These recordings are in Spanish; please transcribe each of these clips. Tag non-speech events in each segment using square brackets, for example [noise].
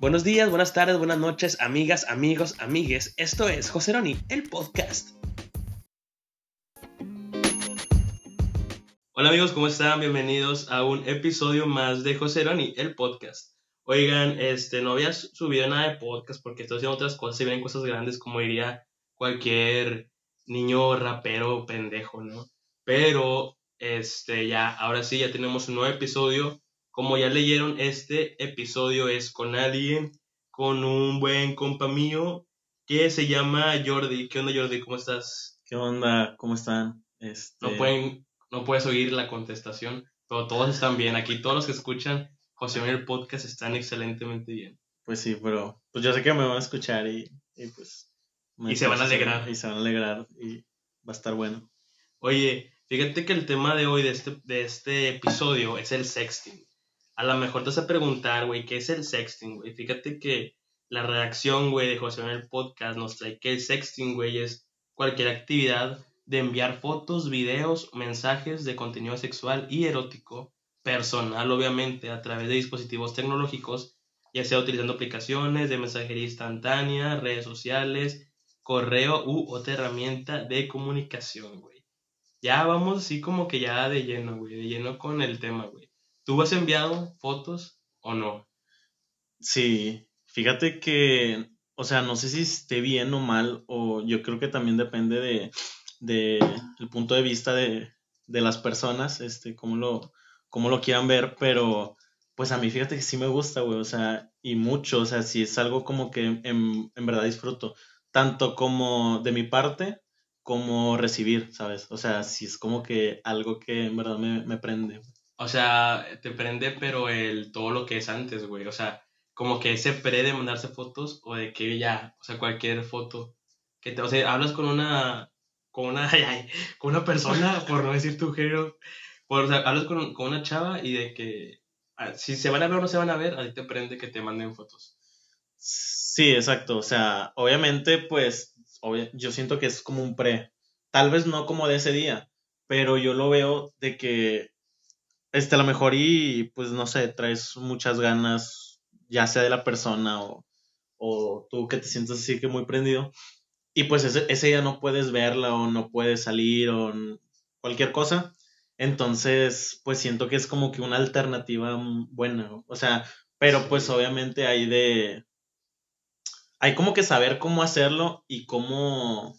Buenos días, buenas tardes, buenas noches, amigas, amigos, amigues. Esto es José Roni, el podcast. Hola amigos, ¿cómo están? Bienvenidos a un episodio más de José Roni, el podcast. Oigan, este, no había subido nada de podcast porque estoy haciendo otras cosas y vienen cosas grandes como diría cualquier niño rapero pendejo, ¿no? Pero, este, ya, ahora sí, ya tenemos un nuevo episodio como ya leyeron, este episodio es con alguien, con un buen compa mío que se llama Jordi. ¿Qué onda, Jordi? ¿Cómo estás? ¿Qué onda? ¿Cómo están? Este... No, pueden, no puedes oír la contestación, pero todos están bien. Aquí todos los que escuchan José Manuel Podcast están excelentemente bien. Pues sí, pero pues yo sé que me van a escuchar y, y pues... Y se van a alegrar. Y se van a alegrar y va a estar bueno. Oye, fíjate que el tema de hoy de este, de este episodio es el sexting a lo mejor te vas a preguntar, güey, ¿qué es el sexting, güey? Fíjate que la redacción, güey, de José en el podcast nos trae que el sexting, güey, es cualquier actividad de enviar fotos, videos, mensajes de contenido sexual y erótico, personal, obviamente, a través de dispositivos tecnológicos, ya sea utilizando aplicaciones de mensajería instantánea, redes sociales, correo u otra herramienta de comunicación, güey. Ya vamos así como que ya de lleno, güey, de lleno con el tema, güey. ¿Tú has enviado fotos o no? Sí, fíjate que, o sea, no sé si esté bien o mal, o yo creo que también depende de, de el punto de vista de, de las personas, este, cómo lo, cómo lo quieran ver, pero pues a mí fíjate que sí me gusta, güey, o sea, y mucho, o sea, si es algo como que en, en verdad disfruto, tanto como de mi parte, como recibir, ¿sabes? O sea, si es como que algo que en verdad me, me prende. O sea, te prende, pero el todo lo que es antes, güey. O sea, como que ese pre de mandarse fotos o de que ya, o sea, cualquier foto. Que te, o sea, hablas con una, con una, [laughs] con una persona, por no decir tu género. Por, o sea, hablas con, con una chava y de que ah, si se van a ver o no se van a ver, a ti te prende que te manden fotos. Sí, exacto. O sea, obviamente, pues, yo siento que es como un pre. Tal vez no como de ese día, pero yo lo veo de que este, a lo mejor y, pues, no sé, traes muchas ganas, ya sea de la persona o, o tú que te sientes así que muy prendido, y pues ese, ese día no puedes verla o no puedes salir o cualquier cosa, entonces, pues siento que es como que una alternativa buena, o sea, pero pues obviamente hay de, hay como que saber cómo hacerlo y cómo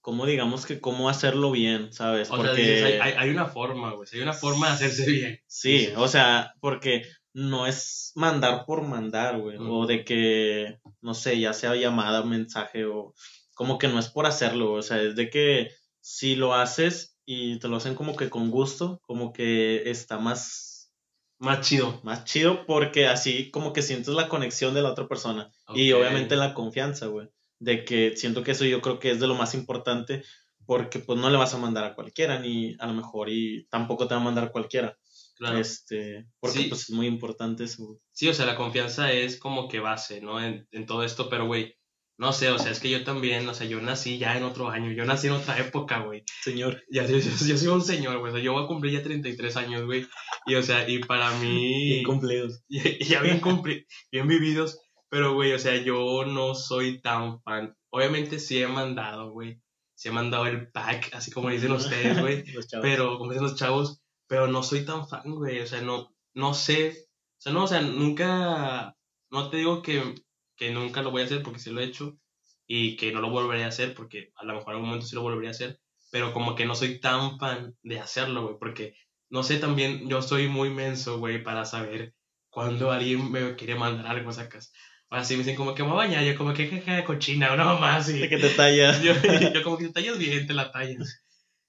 cómo digamos que cómo hacerlo bien, ¿sabes? porque hay, una forma, güey, hay una forma de hacerse bien. Sí, o sea, porque no es mandar por mandar, güey, o de que, no sé, ya sea llamada, mensaje, o como que no es por hacerlo, o sea, es de que si lo haces y te lo hacen como que con gusto, como que está más... Más chido. Más chido porque así como que sientes la conexión de la otra persona. Y obviamente la confianza, güey de que siento que eso yo creo que es de lo más importante porque pues no le vas a mandar a cualquiera ni a lo mejor y tampoco te va a mandar a cualquiera. Claro. Este, porque pues es muy importante eso. Sí, o sea, la confianza es como que base, ¿no? En, todo esto, pero güey, no sé, o sea, es que yo también, o sea, yo nací ya en otro año, yo nací en otra época, güey. Señor. Ya, yo, yo, soy un señor, güey, o sea, yo voy a cumplir ya 33 años, güey. Y, o sea, y para mí... Bien cumplidos. [laughs] Ya, bien cumplidos, bien vividos. Pero, güey, o sea, yo no soy tan fan. Obviamente sí he mandado, güey. Sí he mandado el pack, así como dicen ustedes, güey. [laughs] pero, como dicen los chavos, pero no soy tan fan, güey. O sea, no, no sé. O sea, no, o sea, nunca. No te digo que, que nunca lo voy a hacer porque sí lo he hecho. Y que no lo volveré a hacer porque a lo mejor en algún momento sí lo volvería a hacer. Pero como que no soy tan fan de hacerlo, güey. Porque, no sé, también yo soy muy menso, güey, para saber cuando alguien me quiere mandar algo, sacas. Así me dicen como que me baña, yo como que jeje cochina, no más. Y, [laughs] de que te tallas. [laughs] Yo, yo, como que te tallas bien, te la tallas.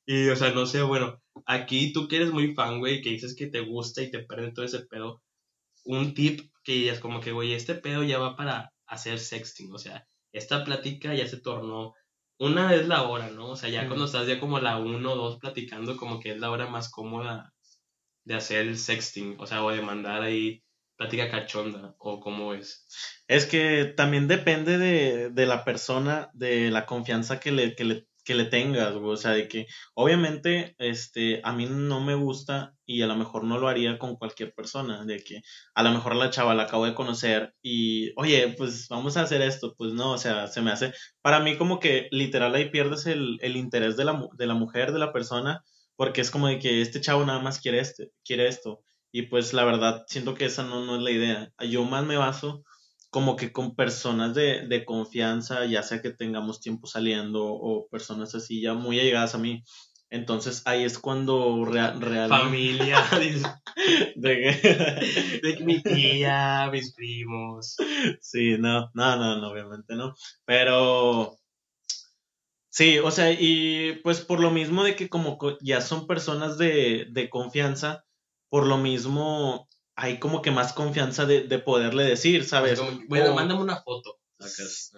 Y, o sea, no sé, bueno, aquí tú que eres muy fan, güey, que dices que te gusta y te prende todo ese pedo, un tip que es como que, güey, este pedo ya va para hacer sexting, o sea, esta plática ya se tornó, una vez la hora, ¿no? O sea, ya cuando estás ya como la uno o dos platicando, como que es la hora más cómoda de hacer el sexting, o sea, o de mandar ahí plática cachonda o cómo es? Es que también depende de, de, la persona, de la confianza que le, que le que le tengas, güey. O sea, de que obviamente este, a mí no me gusta y a lo mejor no lo haría con cualquier persona. De que a lo mejor la chava la acabo de conocer y, oye, pues vamos a hacer esto. Pues no, o sea, se me hace. Para mí, como que literal ahí pierdes el, el interés de la, de la mujer, de la persona, porque es como de que este chavo nada más quiere, este, quiere esto. Y pues la verdad, siento que esa no, no es la idea. Yo más me baso como que con personas de, de confianza, ya sea que tengamos tiempo saliendo o personas así ya muy allegadas a mí. Entonces ahí es cuando real, Familia, [laughs] de, de mi tía, mis primos. Sí, no, no, no, no, obviamente no. Pero sí, o sea, y pues por lo mismo de que como ya son personas de, de confianza, por lo mismo hay como que más confianza de, de poderle decir, ¿sabes? bueno, mándame una foto.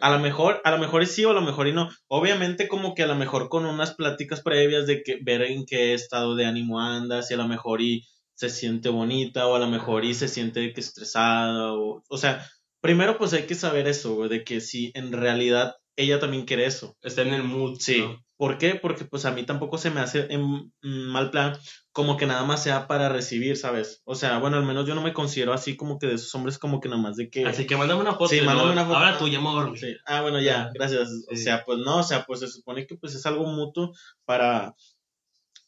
A lo mejor, a lo mejor sí o a lo mejor y no. Obviamente como que a lo mejor con unas pláticas previas de que ver en qué estado de ánimo andas y a lo mejor y se siente bonita o a lo mejor y se siente que estresada o, o sea, primero pues hay que saber eso, de que si en realidad ella también quiere eso. Está en el mood. Sí. ¿Por qué? Porque pues a mí tampoco se me hace en mal plan como que nada más sea para recibir, ¿sabes? O sea, bueno, al menos yo no me considero así como que de esos hombres como que nada más de que... Así que mándame una foto. Sí, mándame una foto. Ahora tú ya me sí. Ah, bueno, ya, gracias. O sea, pues no, o sea, pues se supone que pues es algo mutuo para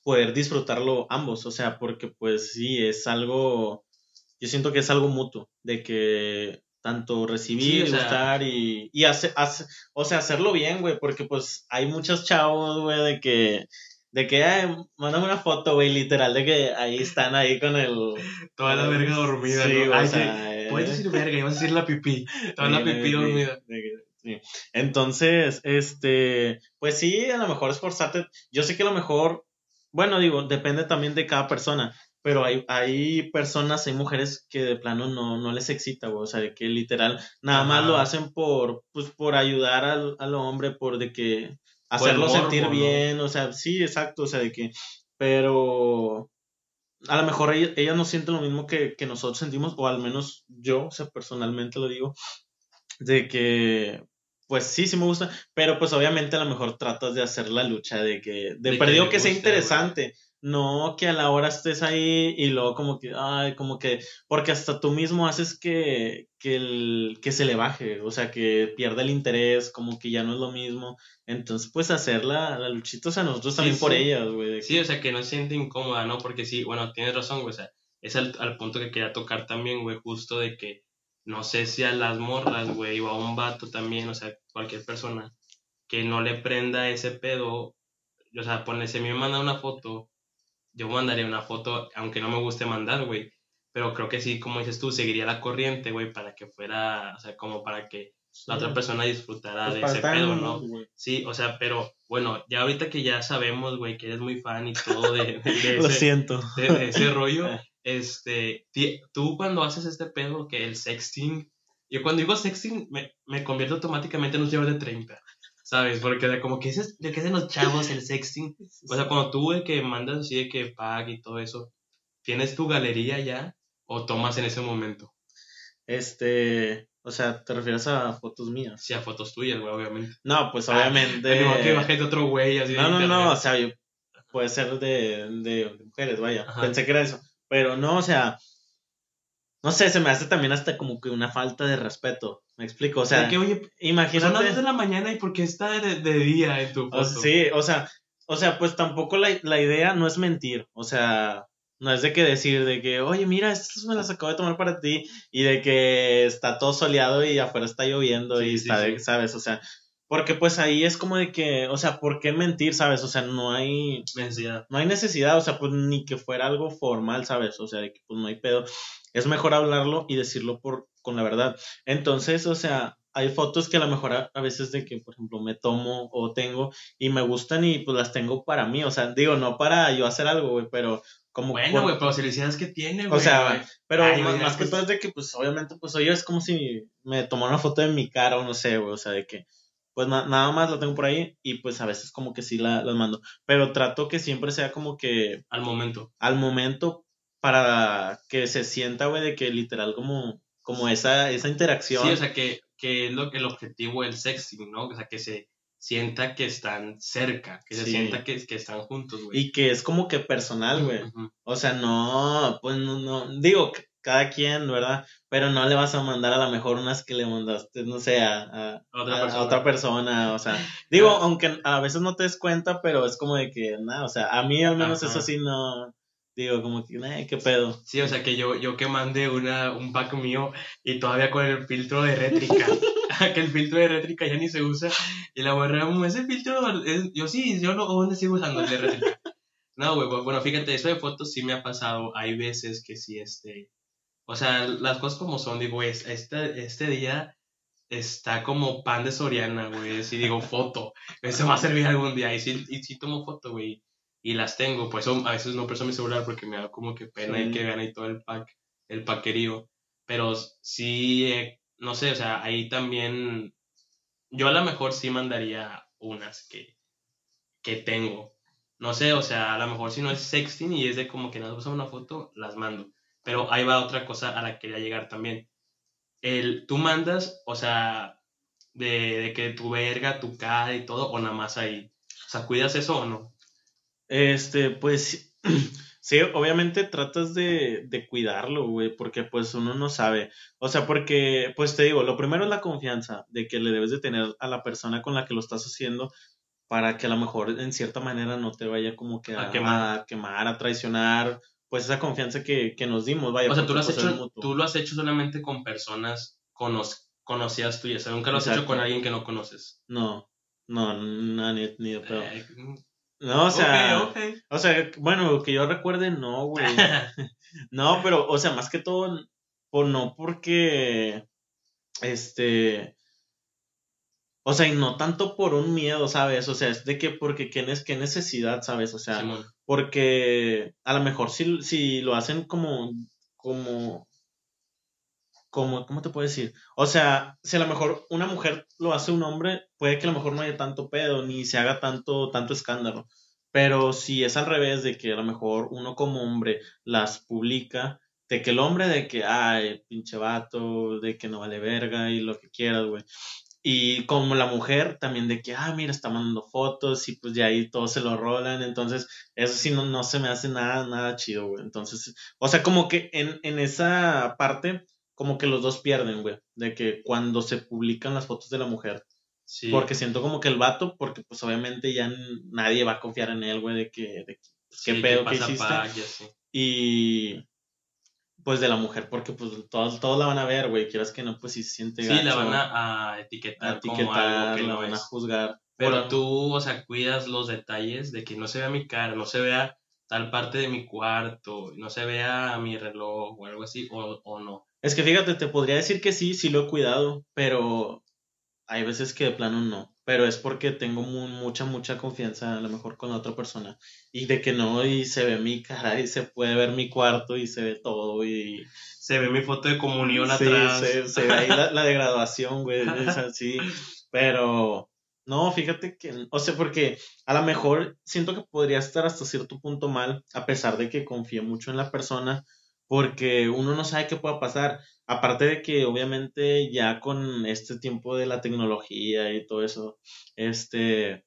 poder disfrutarlo ambos, o sea, porque pues sí, es algo, yo siento que es algo mutuo, de que tanto recibir, gustar y, y hace, o sea, hacerlo bien, güey, porque pues hay muchos chavos, güey, de que, de que, ay, mándame una foto, güey, literal, de que ahí están ahí con el... [laughs] Toda la verga dormida, sí, ¿no? o sea, eh, Puedes decir verga, ibas a decir la pipí, toda la pipí dormida. Sí. Entonces, este, pues sí, a lo mejor esforzarte, yo sé que a lo mejor, bueno, digo, depende también de cada persona, pero hay, hay personas, hay mujeres que de plano no, no les excita, güey. O sea, que literal nada más lo hacen por, pues, por ayudar al, al hombre, por de que hacerlo sentir bien, o sea, sí, exacto, o sea, de que, pero a lo mejor ella, no siente lo mismo que, que nosotros sentimos, o al menos yo, o sea, personalmente lo digo, de que, pues sí, sí me gusta, pero pues obviamente a lo mejor tratas de hacer la lucha de que, de, perdido que, sea interesante, no que a la hora estés ahí y luego como que, ay, como que, porque hasta tú mismo haces que, que, el, que se le baje, o sea, que pierda el interés, como que ya no es lo mismo. Entonces, pues hacer la, la luchita, o sea, nosotros también por ellas, güey. Sí, o sea, que no se siente incómoda, ¿no? Porque sí, bueno, tienes razón, güey, o sea, es al, al punto que quería tocar también, güey, justo de que no sé si a las morras, güey, o a un vato también, o sea, cualquier persona que no le prenda ese pedo, o sea, ponle, si me manda una foto yo mandaría una foto, aunque no me guste mandar, güey. Pero creo que sí, como dices tú, seguiría la corriente, güey, para que fuera, o sea, como para que la otra persona disfrutara pues de ese pedo, ¿no? Sí, o sea, pero bueno, ya ahorita que ya sabemos, güey, que eres muy fan y todo de, [laughs] ese, Lo siento. De, ese rollo, [laughs] este, tú cuando haces este pedo, que el sexting, yo cuando digo sexting me, me convierto automáticamente en un señor de 30. ¿Sabes? Porque como que es de que hacen los chavos el sexting. [laughs] O sea, cuando tú el que mandas así de que pague y todo eso, ¿tienes tu galería ya o tomas en ese momento? Este, o sea, ¿te refieres a fotos mías? Sí, a fotos tuyas, güey, obviamente. No, pues ah, obviamente. no, que de otro güey así. No, no, no, o sea, puede ser de, de, mujeres, vaya. Pensé que era eso. Pero no, o sea, no sé, se me hace también hasta como que una falta de respeto. Me explico, o sea, que, oye, imagínate. Son las de la mañana y por qué está de, día en tu foto. sí, o sea, o sea, pues tampoco la, la, idea no es mentir, o sea, no es de que decir de que, oye, mira, estas me las acabo de tomar para ti y de que está todo soleado y afuera está lloviendo y está, ¿sabes? O sea, porque pues ahí es como de que, o sea, ¿por qué mentir, sabes? O sea, no hay necesidad. No hay necesidad, o sea, pues ni que fuera algo formal, ¿sabes? O sea, de que pues no hay pedo es mejor hablarlo y decirlo por, con la verdad. Entonces, o sea, hay fotos que a lo mejor a, veces de que, por ejemplo, me tomo o tengo y me gustan y pues las tengo para mí, o sea, digo, no para yo hacer algo, güey, pero como... Bueno, güey, pero felicidades que tiene, güey. O sea, pero más, que todo es de que, pues, obviamente, pues, oye, es como si me tomara una foto de mi cara o no sé, güey, o sea, de que, pues, nada más la tengo por ahí y, pues, a veces como que sí la, las mando, pero trato que siempre sea como que... Al momento. Al momento, para que se sienta, güey, de que literal como, como esa, esa interacción. Sí, o sea, que, que es lo, el objetivo del sexting, ¿no? O sea, que se, sienta que están cerca, que se sienta que, que están juntos, güey. Y que es como que personal, güey. O sea, no, pues no, no, digo, cada quien, ¿verdad? Pero no le vas a mandar a lo mejor unas que le mandaste, no sé, a, a- Otra a- a persona. otra persona, o sea, [laughs] digo, aunque a veces no te des cuenta, pero es como de que, nada, o sea, a mí al menos Ajá. eso sí no, digo, como que, "Ay, qué pedo. Sí, o sea que yo, yo que mandé una, un pack mío y todavía con el filtro de rétrica. [laughs] [laughs] que el filtro de rétrica ya ni se usa. Y la borra, "Mm, ese filtro, es- yo sí, yo no, aún sigo usando el de rétrica. No, güey, bu- bueno, fíjate, eso de fotos sí me ha pasado. Hay veces que sí, este. O sea, las cosas como son, digo, es, este, este día está como pan de Soriana, güey. Si digo foto, eso me va a servir algún día. Y sí, y sí tomo foto, güey. Y las tengo, pues a veces no presto mi celular porque me da como que pena Sí. y que vean ahí todo el pack, el paquerío. Pero sí, eh, no sé, o sea, ahí también. Yo a lo mejor sí mandaría unas que, que tengo. No sé, o sea, a lo mejor si no es sexting y es de como que nos pasamos una foto, las mando. Pero ahí va otra cosa a la que quería llegar también. El, tú mandas, o sea, de, de que tu verga, tu cara y todo, o nada más ahí. O sea, ¿cuidas eso o no? Este, pues, [clears throat] sí, obviamente tratas de, de cuidarlo, güey, porque pues uno no sabe. O sea, porque, pues te digo, lo primero es la confianza de que le debes de tener a la persona con la que lo estás haciendo para que a lo mejor en cierta manera no te vaya como que A a, quemar. a quemar, a traicionar, pues esa confianza que, que nos dimos, vaya. O sea, tú lo has pues, es hecho, tú lo has hecho solamente con personas cono- conocidas tuyas. O sea, nunca lo has hecho con alguien que no conoces. No, no, no, ni, ni de pedo. Eh, No, o sea, o sea, bueno, que yo recuerde, no, güey. [laughs] [laughs] No, pero, o sea, más que todo, o no porque, este, o sea, y no tanto por un miedo, ¿sabes? O sea, es de que, porque qué, qué necesidad, ¿sabes? O sea, porque a lo mejor si, si lo hacen como, como, como, ¿cómo te puedo decir? O sea, si a lo mejor una mujer lo hace un hombre, puede que a lo mejor no haya tanto pedo, ni se haga tanto, tanto escándalo. Pero si es al revés, de que a lo mejor uno como hombre las publica, de que el hombre de que, ay, pinche vato, de que no vale verga y lo que quieras, güey. Y como la mujer también de que, ah, mira, está mandando fotos y pues ya ahí todos se lo rolan. Entonces, eso sí no, no se me hace nada, nada chido, güey. Entonces, o sea, como que en, en esa parte, como que los dos pierden, güey. De que cuando se publican las fotos de la mujer. Sí. Porque siento como que el vato, porque pues obviamente ya nadie va a confiar en él, güey, de que, de que, pues, Sí, qué pedo que pasa hiciste. así. Y pues de la mujer, porque pues todos, todos la van a ver, güey. Quieras que no, pues si se siente Sí, la van a, a etiquetar, a como algo que la no van a juzgar. Pero tú, o sea, cuidas los detalles de que no se vea mi cara, no se vea tal parte de mi cuarto, no se vea mi reloj o algo así, o, o no. Es que fíjate, te podría decir que sí, sí lo he cuidado, pero hay veces que de plano no. Pero es porque tengo mu- mucha, mucha confianza a lo mejor con la otra persona. Y de que no, y se ve mi cara, y se puede ver mi cuarto, y se ve todo, y... Se ve mi foto de comunión Sí, atrás. se, se ve ahí la, la de graduación, güey, es [laughs] así. Pero, no, fíjate que, o sea, porque a lo mejor siento que podría estar hasta cierto punto mal, a pesar de que confíe mucho en la persona, porque uno no sabe qué pueda pasar. Aparte de que, obviamente, ya con este tiempo de la tecnología y todo eso, este,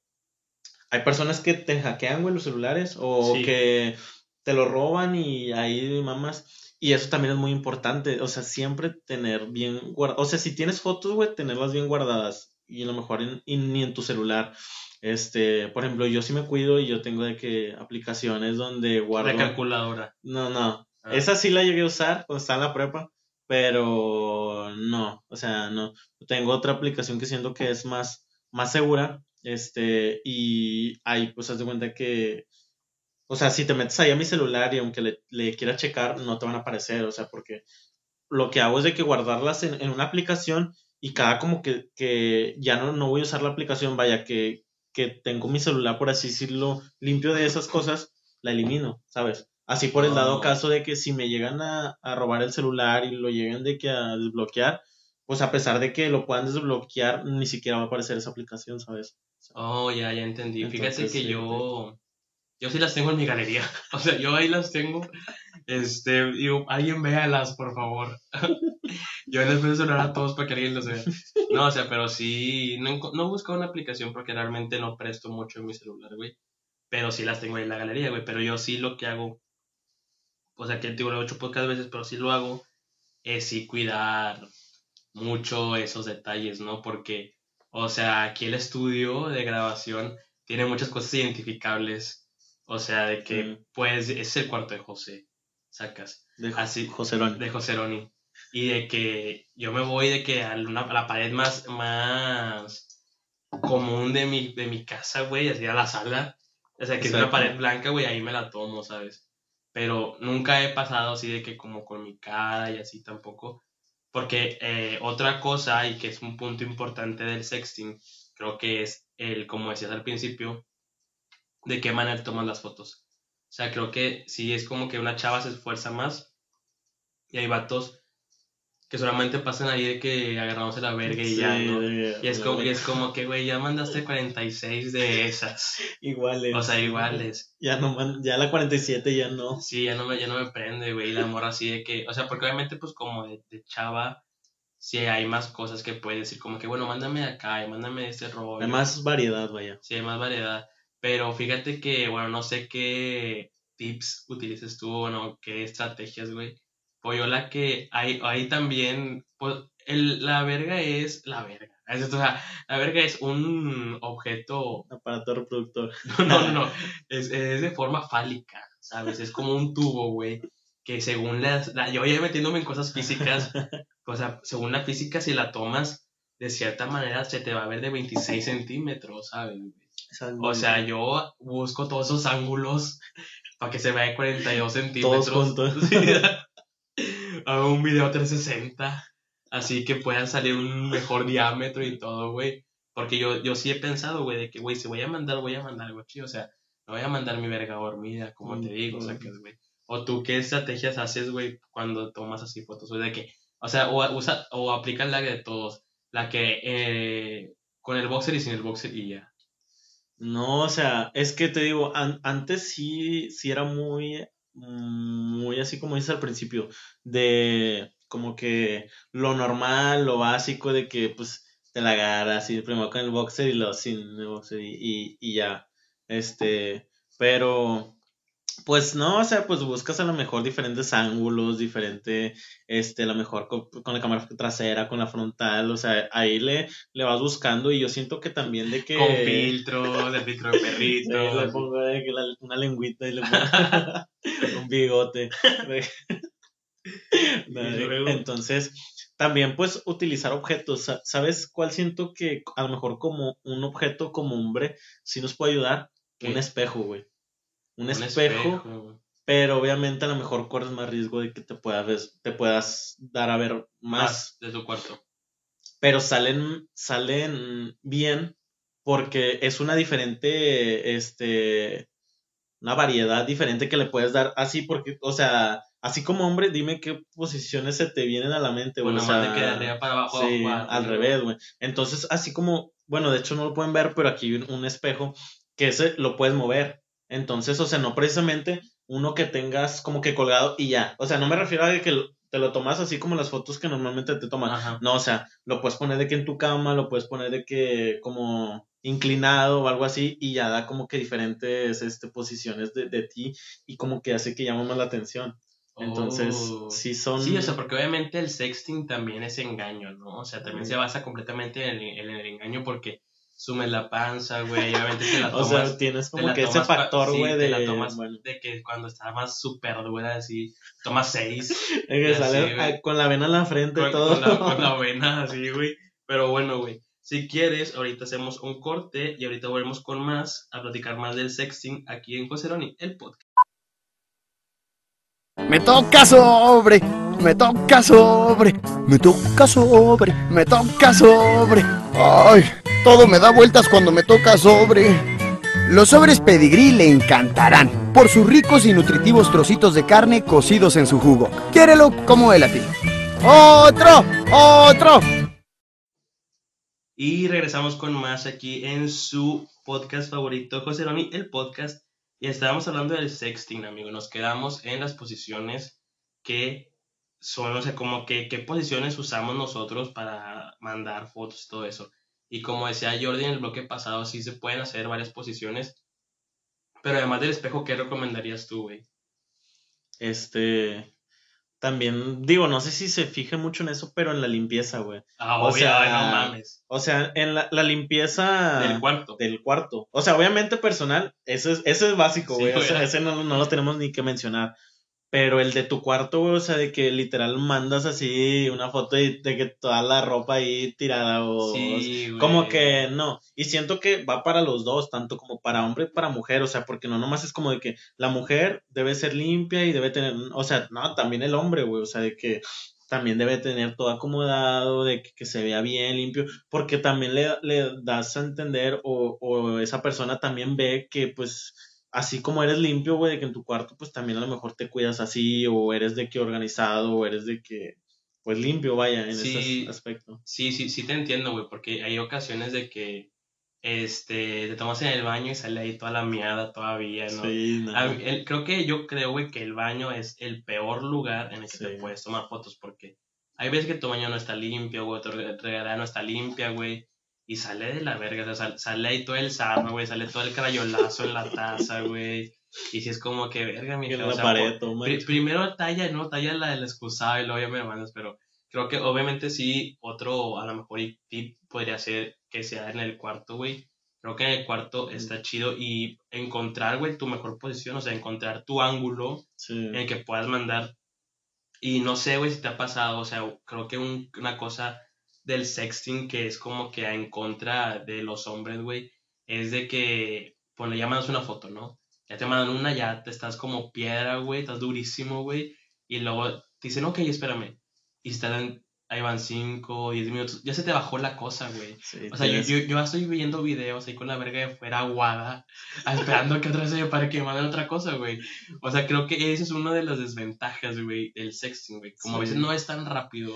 hay personas que te hackean, güey, los celulares, o Sí. que te lo roban y ahí mamas. Y eso también es muy importante, o sea, siempre tener bien guardadas, o sea, si tienes fotos, güey, tenerlas bien guardadas y a lo mejor en, y ni en tu celular. Este, por ejemplo, yo sí me cuido y yo tengo de que aplicaciones donde guardo. La calculadora. No, no. Ah. Esa sí la llegué a usar cuando estaba en la prepa, pero no, o sea, no. Tengo otra aplicación que siento que es más, más segura, este, y ahí pues haz de cuenta que, o sea, si te metes ahí a mi celular y aunque le, quieras checar, no te van a aparecer, o sea, porque lo que hago es de que guardarlas en, en una aplicación y cada como que, que ya no, no voy a usar la aplicación, vaya, que, que tengo mi celular, por así decirlo, limpio de esas cosas, la elimino, ¿sabes? Así por el dado Oh. caso de que si me llegan a, a robar el celular y lo llegan de que a desbloquear, pues a pesar de que lo puedan desbloquear, ni siquiera va a aparecer esa aplicación, ¿sabes? Oh, ya, ya entendí. Fíjate que sí, yo, yo sí las tengo en mi galería. [laughs] O sea, yo ahí las tengo. Este, digo, alguien véalas, por favor. [laughs] Yo en el celular a todos para que alguien los vea. No, o sea, pero sí, no, no busco una aplicación porque realmente no presto mucho en mi celular, güey. Pero sí las tengo ahí en la galería, güey. Pero yo sí lo que hago, o sea, que digo, lo he hecho pocas veces, pero sí lo hago, es sí cuidar mucho esos detalles, ¿no? Porque, o sea, aquí el estudio de grabación tiene muchas cosas identificables. O sea, de que, pues, es el cuarto de José, sacas. De Así, José Roni. de José Roni. Y de que yo me voy de que a, una- a la pared más, más común de mi, de mi casa, güey, así a la sala. O sea, que es una pared blanca, güey, ahí me la tomo, ¿sabes? Pero nunca he pasado así de que como con mi cara y así tampoco. Porque eh, otra cosa, y que es un punto importante del sexting, creo que es el, como decías al principio, de qué manera tomas las fotos. O sea, creo que sí es como que una chava se esfuerza más y hay vatos que solamente pasan ahí de que agarramos la verga y ya, ¿no? Y es como, y es como que, güey, ya mandaste 46 de esas. Iguales. O sea, iguales. Ya no man- ya la 47 ya no. Sí, ya no me, ya no me prende, güey, la morra así de que, o sea, porque obviamente, pues, como de, de chava, sí hay más cosas que puedes decir, como que, bueno, mándame de acá y mándame de este rollo. Hay más variedad, vaya. Sí, hay más variedad. Pero fíjate que, bueno, no sé qué tips utilices tú, bueno, qué estrategias, güey. Pues yo la que hay, ahí también, pues, el, la verga es la verga. Es, o sea, la verga es un objeto, Aparato reproductor. [laughs] no, no, no, [laughs] es, es de forma fálica, ¿sabes? Es como un tubo, güey, que según las, la, yo ya metiéndome en cosas físicas, o sea, según la física, si la tomas, de cierta manera se te va a ver de 26 centímetros, ¿sabes? O sea, yo busco todos esos ángulos para que se vea de 42 centímetros. Todos juntos. [laughs] Sí. Hago un video 360, así que puedan salir un mejor diámetro y todo, güey. Porque yo, yo sí he pensado, güey, de que, güey, si voy a mandar, voy a mandar algo chido. O sea, no voy a mandar mi verga dormida, como te digo, o sea, que, güey. O tú, ¿qué estrategias haces, güey, cuando tomas así fotos? O de que, o sea, o, usa, o aplicas la de todos. La que, eh, con el boxer y sin el boxer y ya. No, o sea, es que te digo, an- antes sí, sí era muy, muy así como dices al principio, de como que lo normal, lo básico de que pues te la agarras y primero con el boxer y luego sin el boxer y, y ya, este, pero pues no, o sea, pues buscas a lo mejor diferentes ángulos, diferente, este, a lo mejor con, con la cámara trasera, con la frontal, o sea, ahí le, le vas buscando y yo siento que también de que... Con filtro, de filtro de [laughs] perrito. Sí, le pongo de que la- una lengüita y le pongo [laughs] un bigote. [laughs] Entonces, también pues utilizar objetos. Sa- ¿Sabes cuál siento que a lo mejor como un objeto como hombre sí nos puede ayudar? ¿Qué? Un espejo, güey. Un, Un espejo, pero obviamente a lo mejor corres más riesgo de que te puedas, te puedas dar a ver más Más de tu cuarto. pero salen, salen bien porque es una diferente, este, una variedad diferente que le puedes dar así porque, o sea, así como hombre, dime qué posiciones se te vienen a la mente, güey. Bueno, o sea, para abajo. sí, abajo, al revés, güey. Entonces, así como, bueno, de hecho no lo pueden ver, pero aquí hay un, un espejo que ese lo puedes mover. Entonces, o sea, no precisamente uno que tengas como que colgado y ya. O sea, no me refiero a que te lo tomas así como las fotos que normalmente te toman. Ajá. No, o sea, lo puedes poner de que en tu cama, lo puedes poner de que como inclinado o algo así y ya da como que diferentes este, posiciones de, de ti y como que hace que llame más la atención. Entonces, Oh. sí son... Sí, o sea, porque obviamente el sexting también es engaño, ¿no? O sea, también se basa completamente en el, en el engaño porque sumes la panza, güey, obviamente te la [laughs] o tomas. sea, tienes como que ese factor, güey, de... la tomas bueno, de que cuando está más súper dura, así, tomas seis. [laughs] de que sale así, ah, con la vena en la frente con, y todo. con la, con la [laughs] vena así, güey. Pero bueno, güey. Si quieres, ahorita hacemos un corte y ahorita volvemos con más, a platicar más del sexting aquí en Coseroni, el podcast. Me toca sobre, me toca sobre, me toca sobre, me toca sobre. Ay, todo me da vueltas cuando me toca sobre. Los sobres pedigrí le encantarán por sus ricos y nutritivos trocitos de carne cocidos en su jugo. Quiérelo como él a ti. ¡Otro! ¡Otro! Y regresamos con más aquí en su podcast favorito, José Roni, el podcast. Y estábamos hablando del sexting, amigo. Nos quedamos en las posiciones que son, o sea, como que qué posiciones usamos nosotros para mandar fotos y todo eso. Y como decía Jordi en el bloque pasado, sí se pueden hacer varias posiciones. Pero además del espejo, ¿qué recomendarías tú, güey? Este. También, digo, no sé si se fije mucho en eso, pero en la limpieza, güey. Ah, O sea, no mames. O sea, en la, la limpieza Del cuarto. del cuarto. O sea, obviamente personal, eso es, eso es básico, Sí, güey. o sea, ese no, no lo tenemos ni que mencionar. Pero el de tu cuarto, güey, o sea, de que literal mandas así una foto de, de que toda la ropa ahí tirada o... Sí. Como que no. Y siento que va para los dos, tanto como para hombre y para mujer. O sea, porque no nomás es como de que la mujer debe ser limpia y debe tener. O sea, no, también el hombre, güey. O sea, de que también debe tener todo acomodado, de que, que se vea bien, limpio. Porque también le, le das a entender, o, o esa persona también ve que, pues. Así como eres limpio, güey, de que en tu cuarto, pues también a lo mejor te cuidas así, o eres de que organizado, o eres de que, pues limpio, vaya, en Sí. ese aspecto. Sí, sí, sí te entiendo, güey, porque hay ocasiones de que este, te tomas en el baño y sale ahí toda la miada todavía, ¿no? Sí, no. A el- creo que yo creo, güey, que el baño es el peor lugar en el que te puedes tomar fotos porque hay veces que tu baño no está limpio, güey, tu re- regadera no está limpia, güey, y sale de la verga, o sea, sal- sale ahí todo el sarro, güey, sale todo el crayolazo en la taza, güey, y si es como que, verga, mi en la pared, Pri- manchado. primero talla, no, talla la del excusado y luego ya me mandas, pero creo que obviamente sí, otro a lo mejor tip podría ser que sea en el cuarto, güey. Creo que en el cuarto está chido y encontrar, güey, tu mejor posición, o sea, encontrar tu ángulo Sí. en el que puedas mandar. Y no sé, güey, si te ha pasado, o sea, creo que un- una cosa del sexting que es como que en contra de los hombres, güey, es de que, ya mandas una foto, ¿no? Ya te mandan una, ya te estás como piedra, güey, estás durísimo, güey, y luego te dicen, ok, espérame, y están, ahí van 5, 10 minutos, ya se te bajó la cosa, güey. Sí, O sea, yo, tienes- yo, yo estoy viendo videos ahí con la verga de fuera aguada, [laughs] esperando que otra vez se me pare que me manden otra cosa, güey. O sea, creo que esa es una de las desventajas, güey, del sexting, güey. Como a veces no es tan rápido,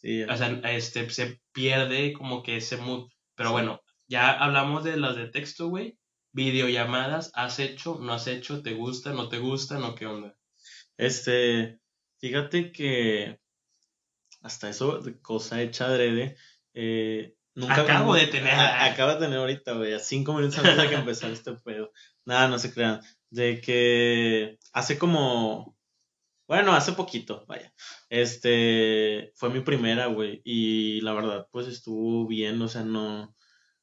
sí, o sea, este, se pierde como que ese mood. Pero Sí. bueno, ya hablamos de las de texto, güey. Videollamadas, ¿has hecho? ¿No has hecho? ¿Te gusta? ¿No te gusta? ¿No qué onda? Este, fíjate que hasta eso, cosa hecha adrede, eh, nunca... Acabo de tener. A- acabo de tener ahorita, güey, a cinco minutos antes de que empezara este pedo. Nada, no se crean. De que hace como... Bueno, hace poquito, vaya. Este, fue mi primera, güey, y la verdad, pues estuvo bien, o sea, no...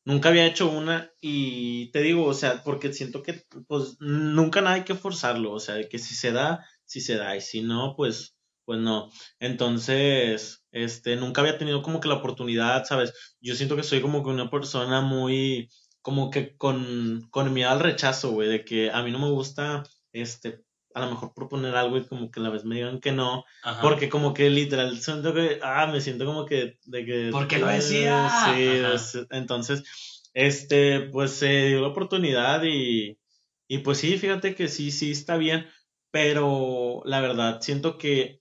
Nunca había hecho una y te digo, o sea, porque siento que pues nunca nada hay que forzarlo, o sea, que si se da, si se da y si no, pues pues no. Entonces, este nunca había tenido como que la oportunidad, ¿sabes? Yo siento que soy como que una persona muy como que con con miedo al rechazo, güey, de que a mí no me gusta este a lo mejor proponer algo y como que a la vez me digan que no, Ajá. porque como que literal siento que, ah, me siento como que, de que... ¿Por qué lo eh, decía? Sí, Ajá. entonces, este, pues se dio la oportunidad y, y pues sí, fíjate que sí, sí está bien, pero la verdad, siento que,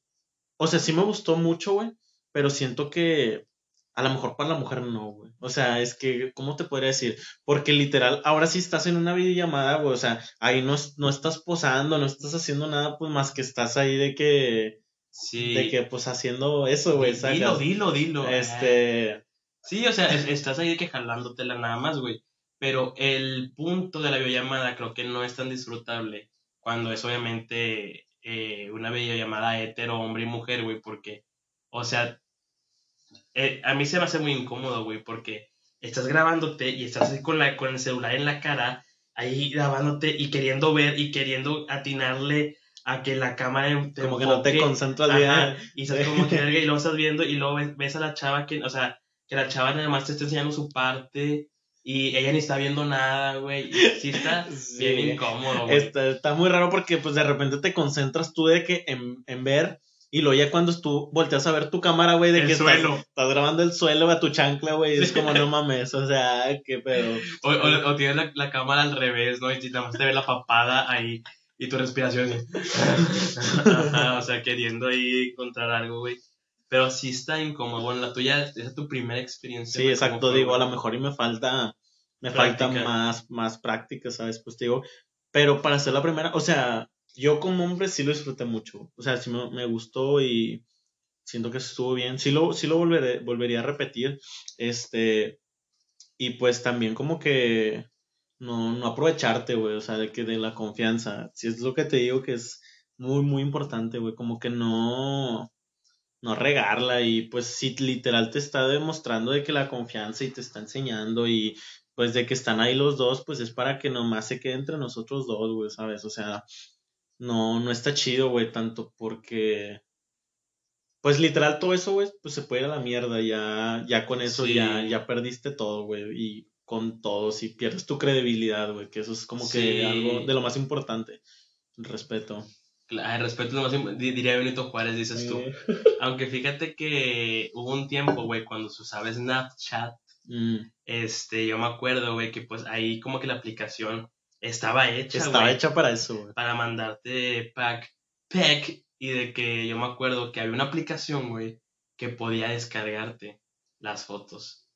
o sea, sí me gustó mucho, güey, pero siento que a lo mejor para la mujer no, güey. O sea, es que, ¿cómo te podría decir? Porque literal, ahora sí estás en una videollamada, güey, o sea, ahí no, no estás posando, no estás haciendo nada, pues más que estás ahí de que sí. de que pues haciendo eso, güey, Dilo, dilo, dilo. Este, Sí, o sea, es- estás ahí de que jalándotela nada más, güey. Pero el punto de la videollamada creo que no es tan disfrutable cuando es obviamente eh, una videollamada hetero, hombre y mujer, güey, porque, o sea, eh, a mí se me hace muy incómodo, güey, porque estás grabándote y estás ahí con, la, con el celular en la cara, ahí grabándote y queriendo ver y queriendo atinarle a que la cámara te como que no te bien. y estás como que y luego estás viendo y luego ves, ves a la chava que, o sea, que la chava nada más te está enseñando su parte y ella ni está viendo nada, güey. Sí está [laughs] Sí. bien incómodo, güey. Está, está muy raro porque pues de repente te concentras tú de que en, en ver y luego ya cuando tú volteas a ver tu cámara, güey, de El que suelo. Estás, estás grabando el suelo a tu chancla, güey, es como no mames, o sea, qué pedo. O, o- o tienes la, la cámara al revés, ¿no? Y nada más te ve la papada ahí y tu respiración. O sea, queriendo ahí encontrar algo, güey. Pero sí está incómodo. Bueno, la tuya, esa es tu primera experiencia. Sí, güey, exacto, ¿cómo fue, digo, a lo mejor y me falta, me Práctica. falta más, más práctica, ¿sabes? Pues digo, pero para hacer la primera, o sea, yo como hombre sí lo disfruté mucho, o sea, sí me, me gustó y, siento que estuvo bien. Sí lo, sí lo volveré, volvería a repetir. Este, y pues también como que no, no aprovecharte, güey, o sea, de que de la confianza. Si es lo que te digo que es muy, muy importante, güey, como que no, no regarla y pues si literal te está demostrando de que la confianza y te está enseñando y pues de que están ahí los dos, pues es para que nomás se quede entre nosotros dos, güey, ¿sabes? O sea, no, no está chido, güey, tanto porque pues literal todo eso, güey, pues se puede ir a la mierda, ya, ya con eso Sí. ya, ya perdiste todo, güey, y con todo, si pierdes tu credibilidad, güey, que eso es como Sí. que algo de lo más importante, el respeto. El respeto es lo más im- di- diría Benito Juárez, dices tú. [laughs] Aunque fíjate que hubo un tiempo, güey, cuando se usaba Snapchat, Mm, este, yo me acuerdo, güey, que pues ahí como que la aplicación estaba hecha, estaba hecha para eso, güey. para mandarte pack, pack, y de que yo me acuerdo que había una aplicación, güey, que podía descargarte las fotos.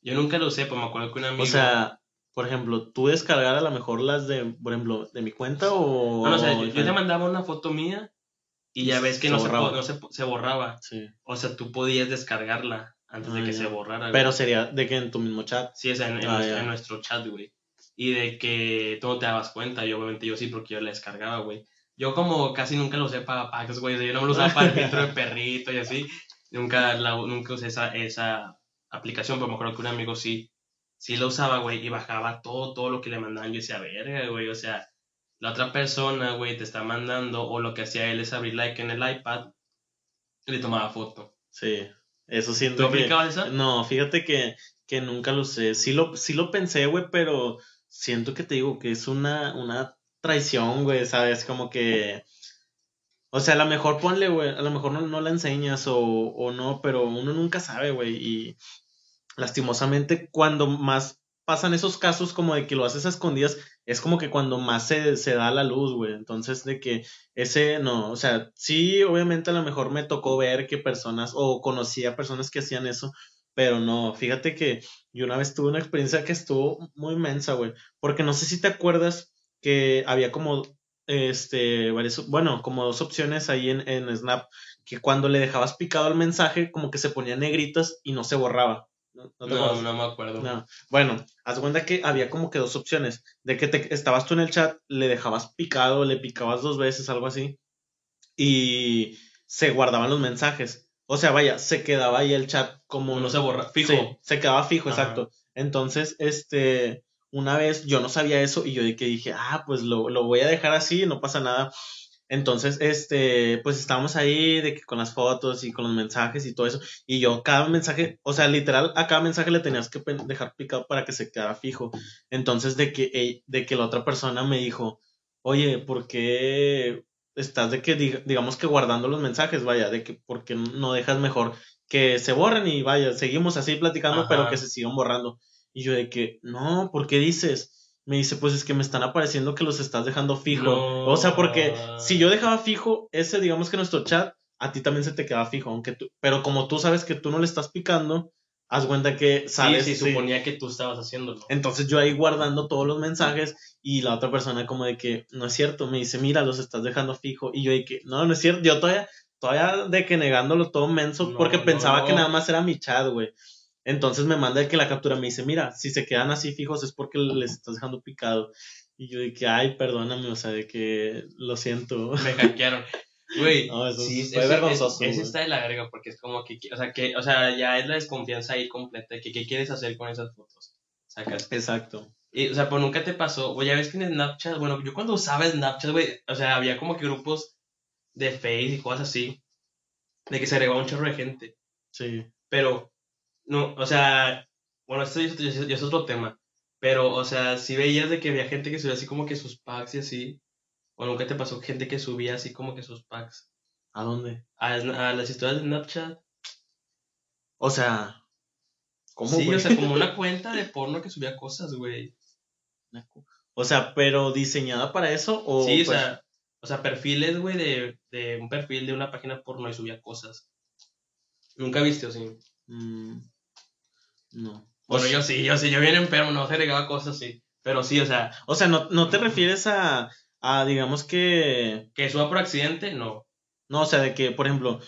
Yo nunca lo usé, pero me acuerdo que un amigo... O sea, por ejemplo, tú descargar a lo mejor las de, por ejemplo, de mi cuenta o... no, no, o sea, yo, yo te mandaba una foto mía y ya ves que Se no, se, borraba. no se, se borraba. Sí. O sea, tú podías descargarla antes de Ah, que ya. se borrara. güey. Pero sería de que en tu mismo chat. Sí, o sea, en, en Ah, nuestro, en nuestro chat, güey. Y de que tú no te dabas cuenta, y obviamente yo sí, porque yo la descargaba, güey. Yo como casi nunca lo usé para packs, güey. o sea, yo no me lo usaba para el filtro de perrito y así. Nunca, la, nunca usé esa, esa aplicación, pero me acuerdo que un amigo sí, sí la usaba, güey, y bajaba todo, todo lo que le mandaban. Yo decía, verga, güey, o sea, la otra persona, güey, te está mandando, o lo que hacía él es abrir like en el iPad y le tomaba foto. Sí. Eso ¿Tú siento que... aplicabas esa? No, fíjate que, que nunca lo usé. Sí lo, sí lo pensé, güey, pero siento que te digo que es una, una traición, güey, ¿sabes? Como que... O sea, a lo mejor ponle, güey, a lo mejor no, no la enseñas o, o no, pero uno nunca sabe, güey. Y lastimosamente cuando más pasan esos casos como de que lo haces a escondidas, es como que cuando más se, se da la luz, güey. Entonces, de que ese, no, o sea, sí, obviamente a lo mejor me tocó ver que personas, o conocía personas que hacían eso, pero no, fíjate que yo una vez tuve una experiencia que estuvo muy inmensa, güey, porque no sé si te acuerdas que había como, este, varias, bueno, como dos opciones ahí en, en Snap, que cuando le dejabas picado al mensaje, como que se ponían negritas y no se borraba. ¿No, no No, no me acuerdo. No. Bueno, haz cuenta que había como que dos opciones. De que te, estabas tú en el chat, le dejabas picado, le picabas dos veces, algo así. Y se guardaban los mensajes. O sea, vaya, se quedaba ahí el chat como... No se borra, fijo. Sí, se quedaba fijo, Ajá. exacto. Entonces, este, una vez yo no sabía eso y yo de que dije, ah, pues lo, lo voy a dejar así, no pasa nada. Entonces, este, pues estábamos ahí de que con las fotos y con los mensajes y todo eso. Y yo cada mensaje, o sea, literal, a cada mensaje le tenías que dejar picado para que se quedara fijo. Entonces, de que, de que la otra persona me dijo, oye, ¿por qué estás de que, dig- digamos que guardando los mensajes, vaya, de que, ¿por qué no dejas mejor que se borren y vaya, seguimos así platicando, Ajá. pero que se sigan borrando? Y yo de que, no, ¿por qué dices? Me dice, pues es que me están apareciendo que los estás dejando fijo. No. O sea, porque si yo dejaba fijo ese, digamos que nuestro chat, a ti también se te queda fijo, aunque tú, pero como tú sabes que tú no le estás picando, haz cuenta que sabes. sí, sí, sí. suponía que tú estabas haciéndolo. Entonces yo ahí guardando todos los mensajes y la otra persona como de que, no es cierto, me dice, mira, los estás dejando fijo. Y yo de que, no, no es cierto, yo todavía, todavía de que negándolo todo menso No, porque no, pensaba que nada más era mi chat, güey. Entonces me manda de que la captura me dice, mira, si se quedan así fijos es porque les estás dejando picado. Y yo de que, ay, perdóname, o sea, de que lo siento. Me hackearon. Güey, No, eso sí, fue ese- vergonzoso, está de la verga, porque es como que, o sea, que, o sea, ya es la desconfianza ahí completa, de que qué quieres hacer con esas fotos, sacas. Exacto. Y, o sea, pues nunca te pasó, güey, ya ves que en Snapchat, bueno, yo cuando usaba Snapchat, güey, o sea, había como que grupos de Face y cosas así, de que se agregaba un chorro de gente, Sí. pero, no, o sea, bueno, esto es, es- ya es otro tema, pero, o sea, si veías de que había gente que subía así como que sus packs y así, o nunca te pasó gente que subía así como que sus packs ¿A dónde? a, a las historias de Snapchat. O sea, ¿cómo? sí, güey? o sea, como una [laughs] cuenta de porno que subía cosas, güey. O sea, pero diseñada para eso o sí, o pues, sea, o sea, perfiles, güey, de, de un perfil de una página porno y subía cosas. ¿Nunca viste o sí? mm, no. Bueno, o, yo sí, yo sí, yo bien enfermo, no se agregaba cosas así. Pero sí, o sea, o sea, no, no te refieres a, a, digamos que, que suba por accidente, no. no, o sea, de que, por ejemplo,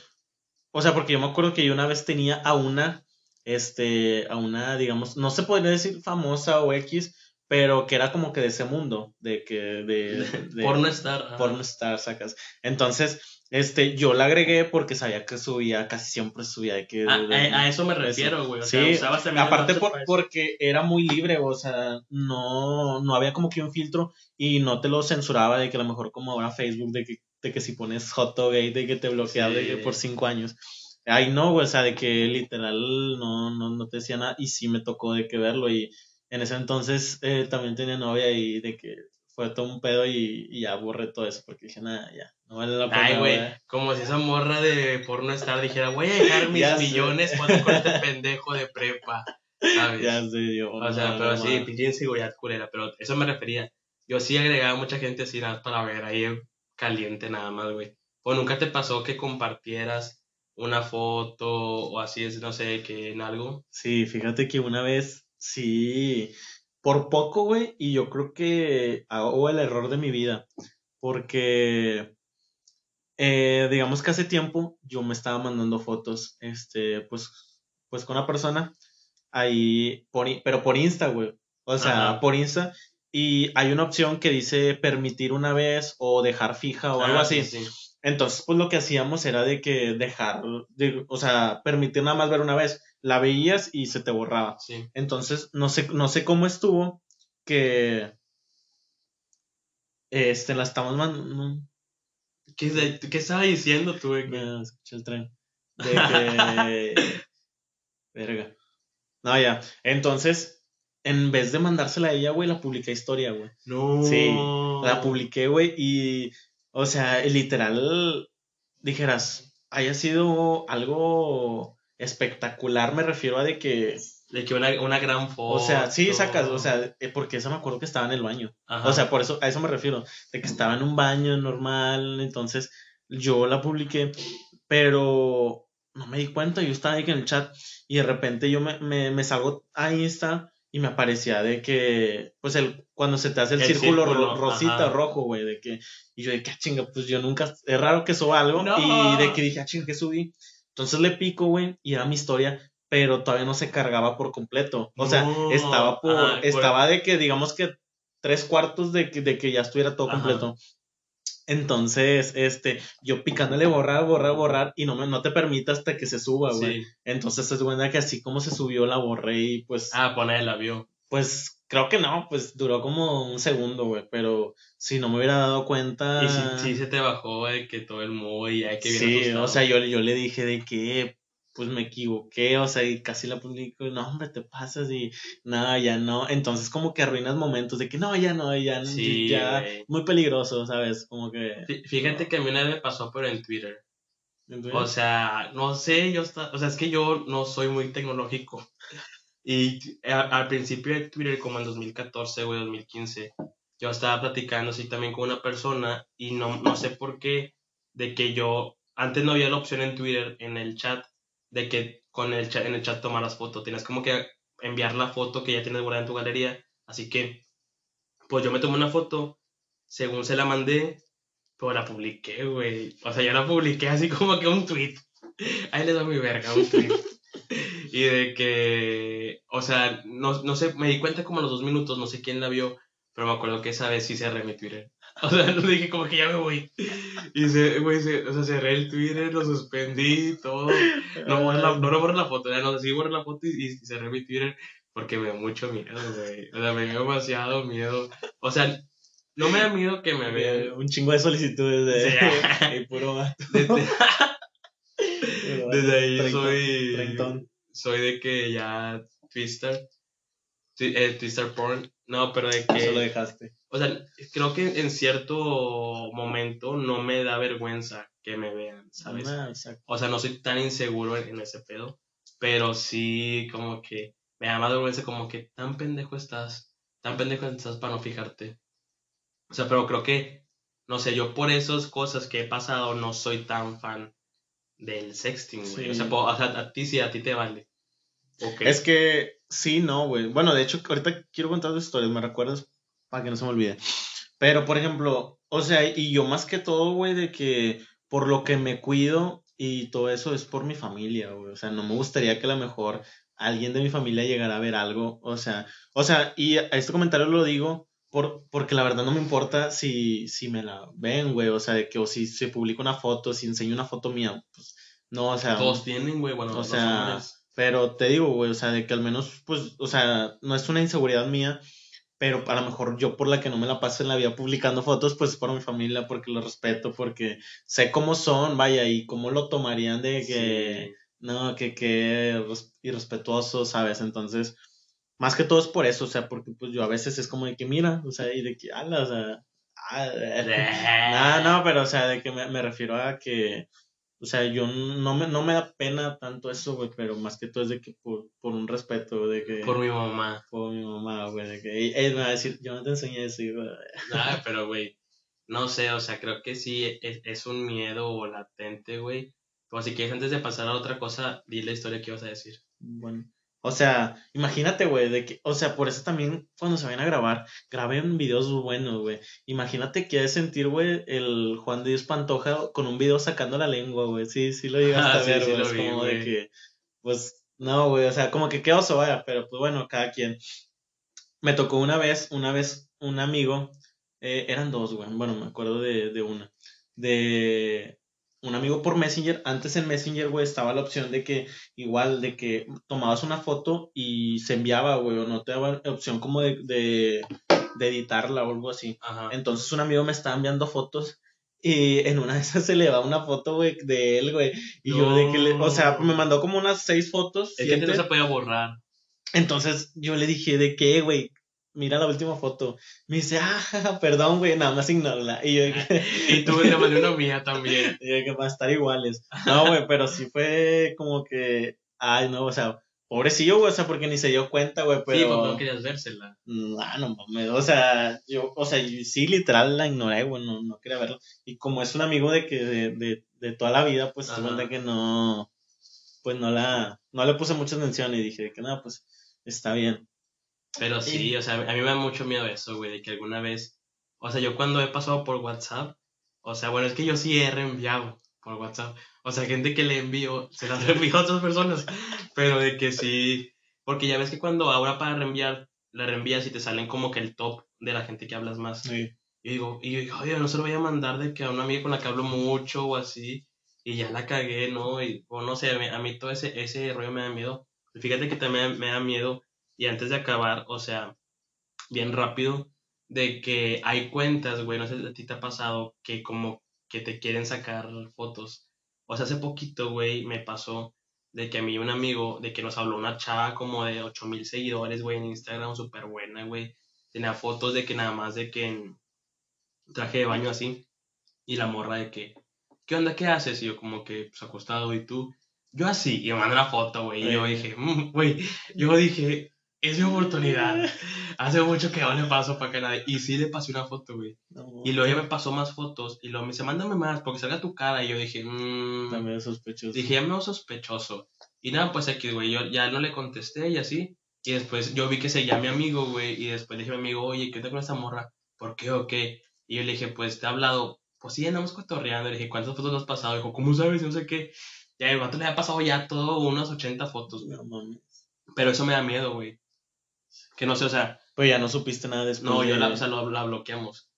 o sea, porque yo me acuerdo que yo una vez tenía a una, este, a una, digamos, no se podría decir famosa o X, pero que era como que de ese mundo, de que, de... [laughs] de Por no estar. porno star, sacas. Entonces, este, yo la agregué porque sabía que subía, casi siempre subía de que... A, de- a- a eso me refiero, güey. O sea, Sí, usabas el Aparte por- porque era muy libre, o sea, no, no había como que un filtro y no te lo censuraba de que a lo mejor como ahora Facebook, de que, de que si pones joto gay, de que te bloquea de que por cinco años. Ay, no, güey, o sea, de que literal no, no, no te decía nada y sí me tocó de que verlo y en ese entonces eh, también tenía novia y de que fue todo un pedo y, y ya borré todo eso porque dije, nada, ya, no vale la pena. Ay, güey, güey". como si esa morra de porno estar dijera, voy a dejar [laughs] mis Ya sé. millones cuando con este pendejo de prepa. ¿Sabes? Ya sé, yo. o sea, no, pero no, sí, pinche inseguridad culera, pero eso me refería. Yo sí agregaba mucha gente así nada para ver ahí caliente nada más, güey. O nunca te pasó que compartieras una foto o así, es, no sé, que en algo. Sí, fíjate que una vez, sí, por poco, güey, y yo creo que hago el error de mi vida, porque, eh, digamos que hace tiempo yo me estaba mandando fotos, este, pues, pues con una persona, ahí, por, pero por Insta, güey, o sea, Ajá. por Insta, y hay una opción que dice permitir una vez o dejar fija o algo Ah, así. sí, sí. Entonces, pues lo que hacíamos era de que dejar, de- o sea, permitir nada más ver una vez. La veías y se te borraba. sí. Entonces, no sé, no sé cómo estuvo que este la estamos mandando. ¿Qué, de- ¿Qué estaba diciendo tú, güey? Me escuché el tren. De que. [laughs] Verga. No, ya. Entonces, en vez de mandársela a ella, güey, la publiqué historia, güey. No. Sí, La publiqué, güey, y, o sea, literal, dijeras, haya sido algo espectacular, me refiero a de que, De que una, una gran foto. o sea, sí, sacas, o sea, eh, porque eso me acuerdo que estaba en el baño, Ajá. o sea, por eso, a eso me refiero, de que estaba en un baño normal, entonces yo la publiqué, pero no me di cuenta, yo estaba ahí en el chat y de repente yo me, me, me salgo a Insta y me aparecía de que, pues el, cuando se te hace el, El círculo, ro- círculo, rosita, ajá. rojo, güey, de que, y yo de que, ah, chinga, pues yo nunca, es raro que suba algo, No. y de que dije, ah, chinga, ¿qué subí? Entonces le pico, güey, y era mi historia, pero todavía no se cargaba por completo. O sea, No, estaba por, ajá, por- estaba de que, digamos que tres cuartos de que, de que ya estuviera todo Ajá. completo. Entonces, este, yo picándole borrar, borrar, borrar, y no me, no te permite hasta que se suba, güey. Sí. Entonces es buena que así como se subió la borré y pues, Ah, poner el avión. pues creo que no, pues duró como un segundo, güey, pero si no me hubiera dado cuenta. Y si, si se te bajó de que todo el mood y hay que bien sí, asustado. o sea, yo, yo le dije de que pues me equivoqué, o sea, y casi la publico, no, hombre, te pasas y nada, ya no. Entonces como que arruinas momentos de que no, ya no, ya, Sí, ya, muy peligroso, ¿sabes? Como que... Fí- Fíjate que a mí una vez me pasó, pero en Twitter. Entonces, O sea, no sé, yo está, o sea, es que yo no soy muy tecnológico. Y a- al principio de Twitter, como en 2014 o 2015, yo estaba platicando así también con una persona y no, no sé por qué, de que yo, antes no había la opción en Twitter, en el chat, de que con el chat, en el chat tomaras foto. Tienes como que enviar la foto que ya tienes guardada en tu galería. Así que, pues yo me tomé una foto, según se la mandé, pero la publiqué, güey. O sea, yo la publiqué así como que un tweet. Ahí le doy mi verga, un tweet. Y de que, o sea, no, no sé, me di cuenta como a los dos minutos, no sé quién la vio, pero me acuerdo que esa vez sí cerré mi Twitter. [laughs] O sea, no dije como que ya me voy. Y se, güey, se- o sea, cerré el Twitter, lo suspendí, todo. No, borré la, no, no borré la foto, ya no, sí borré la foto y, y cerré mi Twitter porque me da mucho miedo, güey. O sea, me dio demasiado miedo. O sea, no me da miedo que me vean. un chingo de solicitudes de, Sí. y [laughs] puro vato. Desde, desde ahí soy, treintón. Soy de que ya Twister, Twi- eh, Twister porn, no, pero de Eso lo que, dejaste. o sea, creo que en cierto momento no me da vergüenza que me vean, ¿sabes? Ah, exacto. O sea, no soy tan inseguro en, en ese pedo, pero sí como que me da más vergüenza como que tan pendejo estás, tan pendejo estás para no fijarte. O sea, pero creo que, no sé, yo por esas cosas que he pasado no soy tan fan del sexting, güey. Sí. O, sea, o sea, a ti sí, a ti te vale. Es que sí, no, güey. Bueno, de hecho, ahorita quiero contar dos historias, ¿me recuerdas? Para que no se me olvide. Pero, por ejemplo, o sea, y yo más que todo, güey, de que por lo que me cuido y todo eso es por mi familia, güey. O sea, no me gustaría que a lo mejor alguien de mi familia llegara a ver algo. O sea, o sea, y a este comentario lo digo por, porque la verdad no me importa si, si me la ven, güey. O sea, de que o si se publica una foto, si enseño una foto mía, pues no, o sea. Todos tienen, güey, bueno, o sea, hombres. Pero te digo, güey, o sea, de que al menos, pues, o sea, no es una inseguridad mía, pero a lo mejor yo por la que no me la paso en la vida publicando fotos, pues es por mi familia, porque lo respeto, porque sé cómo son, vaya, y cómo lo tomarían de que, Sí. no, que, que res- irrespetuoso, ¿sabes? Entonces, más que todo es por eso, o sea, porque pues yo a veces es como de que, mira, o sea, y de que, ala, o sea, ah, [laughs] no, no, pero o sea, de que me, me refiero a que, o sea, yo no me, no me da pena tanto eso, güey, pero más que todo es de que por, por un respeto, de que Por mi mamá. por mi mamá, güey, de que ella me va a decir, yo no te enseñé eso, güey. Ah, pero, güey, no sé, o sea, creo que sí es, es un miedo latente, güey. Pero si quieres, antes de pasar a otra cosa, di la historia que ibas a decir. Bueno, o sea, imagínate, güey, de que, o sea, por eso también cuando se vayan a grabar, graben videos buenos, güey. Imagínate que ha de sentir, güey, el Juan de Dios Pantoja con un video sacando la lengua, güey. Sí, sí lo llegaste [laughs] Ah, a sí, ver, sí güey. es vi, como de que, pues, no, güey, o sea, como que qué oso, vaya, pero pues bueno, cada quien. Me tocó una vez, una vez, un amigo, eh, eran dos, güey, bueno, me acuerdo de, de una, de un amigo por Messenger, antes en Messenger, güey, estaba la opción de que, igual, de que tomabas una foto y se enviaba, güey, o no te daba opción como de, de, de editarla o algo así. Ajá. Entonces un amigo me estaba enviando fotos y en una de esas se le va una foto, güey, de él, güey. Y yo de que le, o sea, me mandó como unas seis fotos. Es que no se podía borrar. Entonces yo le dije, ¿de qué, güey? Mira la última foto. Me dice, ah, [laughs] perdón, güey, nada más ignórala. Y yo [laughs] Y tú le mandé una mía [laughs] también. y yo que va a estar iguales. No, güey, pero sí fue como que, ay, no, o sea, pobrecillo, güey, o sea, porque ni se dio cuenta, güey, Sí, pero... pues no querías vérsela. No, no mames, o sea, yo, o sea, sí, literal la ignoré, güey, no, no quería verlo. Y como es un amigo de que, de, de, de toda la vida, pues, se cuenta que no, pues no la, no le puse mucha atención y dije que nada, pues, está bien. Pero sí, o sea, a mí me da mucho miedo eso, güey, de que alguna vez, o sea, yo cuando he pasado por WhatsApp, o sea, bueno, es que yo sí he reenviado por WhatsApp, o sea, gente que le envío, se las [laughs] reenvío a otras personas, pero de que sí, porque ya ves que cuando ahora para reenviar, la reenvías y te salen como que el top de la gente que hablas más. Sí. Y digo, y yo digo, oye, no se lo voy a mandar de que a una amiga con la que hablo mucho o así, y ya la cagué, ¿no? Y, o no sé, a mí, a mí todo ese, ese rollo me da miedo. Fíjate que también me da miedo, y antes de acabar, o sea, bien rápido, de que hay cuentas, güey, no sé si a ti te ha pasado, que como que te quieren sacar fotos. O sea, hace poquito, güey, me pasó de que a mí un amigo, de que nos habló una chava como de 8000 seguidores, güey, en Instagram, súper buena, güey. Tenía fotos de que nada más de que en traje de baño así. Y la morra de que, ¿qué onda? ¿Qué haces? Y yo como que, pues acostado, ¿y tú? Yo así, y me manda una foto, güey. Y yo dije, "Mm, güey, yo dije, es mi oportunidad. Hace mucho que no le paso para que nadie. Y sí le pasé una foto, güey. No, Y luego ella me pasó más fotos. Y luego me dice, mándame más, porque salga tu cara. Y yo dije, mmm. también sospechoso. Dije, ya me veo sospechoso. Y nada, pues aquí, güey, yo ya no le contesté y así. Y después yo vi que seguía mi amigo, güey. Y después le dije a mi amigo, oye, ¿qué onda con esa morra? ¿Por qué o qué? Y yo le dije, pues te he hablado. Pues sí, andamos cotorreando. Le dije, ¿cuántas fotos has pasado? Dijo, ¿cómo sabes? No sé qué. Ya el vato le ha pasado ya todo unas 80 fotos, güey. No mames. Pero eso me da miedo, güey. Que no sé, o sea, Pues ya no supiste nada después. no, yo de- la, o sea, lo, la bloqueamos.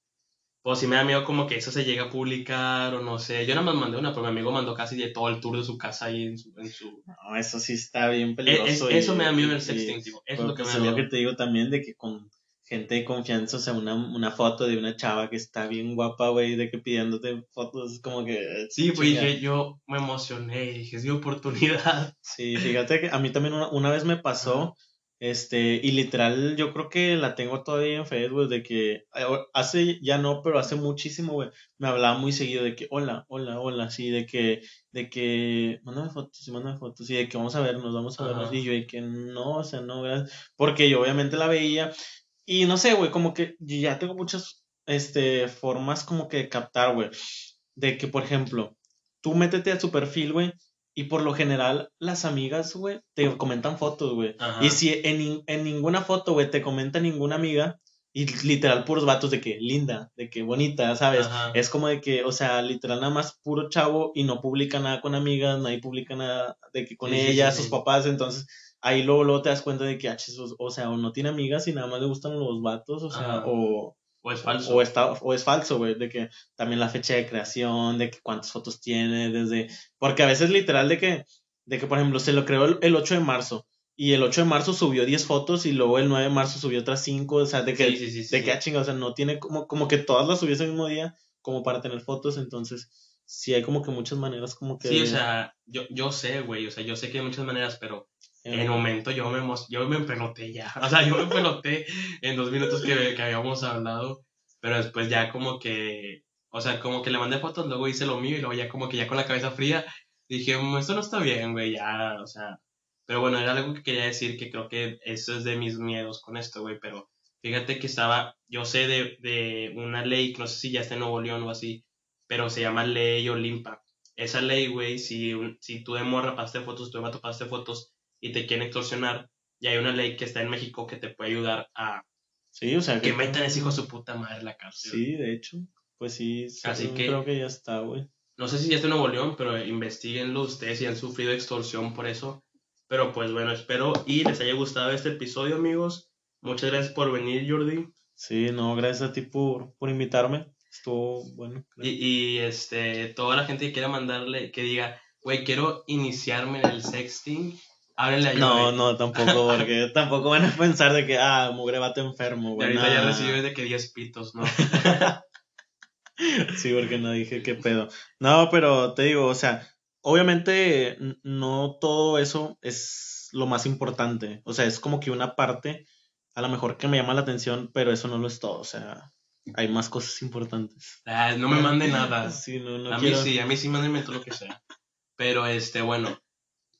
Pues si me da miedo como que eso se llega a publicar o no sé. Yo nada más mandé una, pero mi amigo mandó casi de todo el tour de su casa ahí en su... En su... No, eso sí está bien E- peligroso. es- eso y- me da miedo en el sexting. Eso es lo que me pues da es lo miedo. que te digo también de que con gente de confianza, o sea, una, una foto de una chava que está bien guapa, güey, de que pidiéndote fotos, como que... Sí, pues dije, yo me emocioné, dije, es mi oportunidad. Sí, fíjate que a mí también una, una vez me pasó, este, y literal yo creo que la tengo todavía en Facebook, de que eh, hace, ya no, pero hace muchísimo, güey, me hablaba muy seguido de que, hola, hola, hola, sí, de que, de que, mándame fotos, y mándame fotos, y de que vamos a vernos, vamos a vernos, Ajá. y yo de que no, o sea, no, gracias, porque yo obviamente la veía, y no sé, güey, como que ya tengo muchas, este, formas como que de captar, güey, de que, por ejemplo, tú métete a su perfil, güey, y por lo general, las amigas, güey, te comentan fotos, güey. Y si en, en ninguna foto, güey, te comenta ninguna amiga, Y literal puros vatos de que linda, de que bonita, ¿sabes? Ajá. Es como de que, o sea, literal nada más puro chavo y no publica nada con amigas, nadie publica nada de que con Sí, ella, sí, sus sí. papás, entonces ahí luego, luego te das cuenta de que, ah, o, o sea, o no tiene amigas y nada más le gustan los vatos, o sea, Ajá. o, O es falso. o, está, o es falso, güey, de que también la fecha de creación, de que cuántas fotos tiene, desde, porque a veces literal de que, de que por ejemplo, se lo creó el, el 8 de marzo. Y el 8 de marzo subió 10 fotos y luego el 9 de marzo subió otras 5, o sea, de que, Sí, sí, de que, ah, chinga, o sea, no tiene como, como que todas las subió ese mismo día como para tener fotos, entonces sí hay como que muchas maneras como que... Sí, o sea, yo, yo sé, güey, o sea, yo sé que hay muchas maneras, pero en el momento yo me, yo me empeloté ya. [laughs] O sea, yo me empeloté en dos minutos que, que habíamos hablado, pero después ya como que, o sea, como que le mandé fotos, luego hice lo mío y luego ya como que ya con la cabeza fría dije, "Mm, esto no está bien, güey, ya, o sea. Pero bueno, era algo que quería decir que creo que eso es de mis miedos con esto, güey, pero fíjate que estaba, yo sé de, de una ley, no sé si ya está en Nuevo León o así, pero se llama Ley Olimpa. Esa ley, güey, si, si tú de morra pasaste fotos, tú de vato pasaste fotos y te quieren extorsionar, y hay una ley que está en México que te puede ayudar a Sí, o sea, que metan a ese hijo de su puta madre en la cárcel. Sí, de hecho, pues sí, sí, Así que- creo que ya está, güey. No sé si ya está en Nuevo León, pero investiguenlo ustedes si han sufrido extorsión por eso. Pero pues bueno, espero y les haya gustado este episodio, amigos. Muchas gracias por venir, Jordi. Sí, no, gracias a ti por, por invitarme. Estuvo bueno. Y, y, este, toda la gente que quiera mandarle, que diga, güey, quiero iniciarme en el sexting, háblenle a No, no, tampoco, porque [laughs] tampoco van a pensar de que, ah, mugre vato enfermo, güey. ahorita ya recibes de que 10 pitos, ¿no? [laughs] Sí, porque no dije qué pedo. No, pero te digo, o sea, obviamente no todo eso es lo más importante. O sea, es como que una parte, a lo mejor que me llama la atención, pero eso no lo es todo. O sea, hay más cosas importantes. Ah, no me mande nada. [laughs] Sí, no, no a quiero- mí sí, a mí sí mándenme todo lo que sea. Pero este, bueno,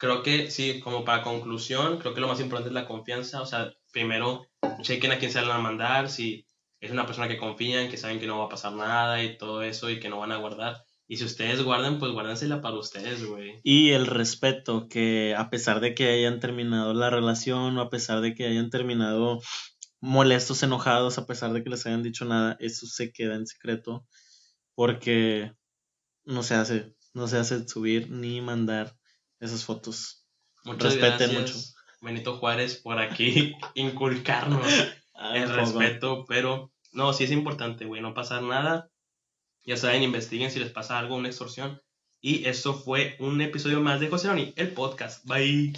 creo que sí, como para conclusión, creo que lo más importante es la confianza. O sea, primero chequen a quién se van a mandar, si es una persona que confían, que saben que no va a pasar nada y todo eso y que no van a guardar. Y si ustedes guardan, pues guárdensela para ustedes, güey. Y el respeto, que a pesar de que hayan terminado la relación o a pesar de que hayan terminado molestos, enojados, a pesar de que les hayan dicho nada, eso se queda en secreto porque no se hace, no se hace subir ni mandar esas fotos. Muchas Respeten gracias, Benito Juárez, por aquí [laughs] inculcarnos el un poco. respeto, pero no, sí es importante, güey, no pasar nada. Ya saben, investiguen si les pasa algo, una extorsión. Y esto fue un episodio más de José Roni, el podcast. Bye.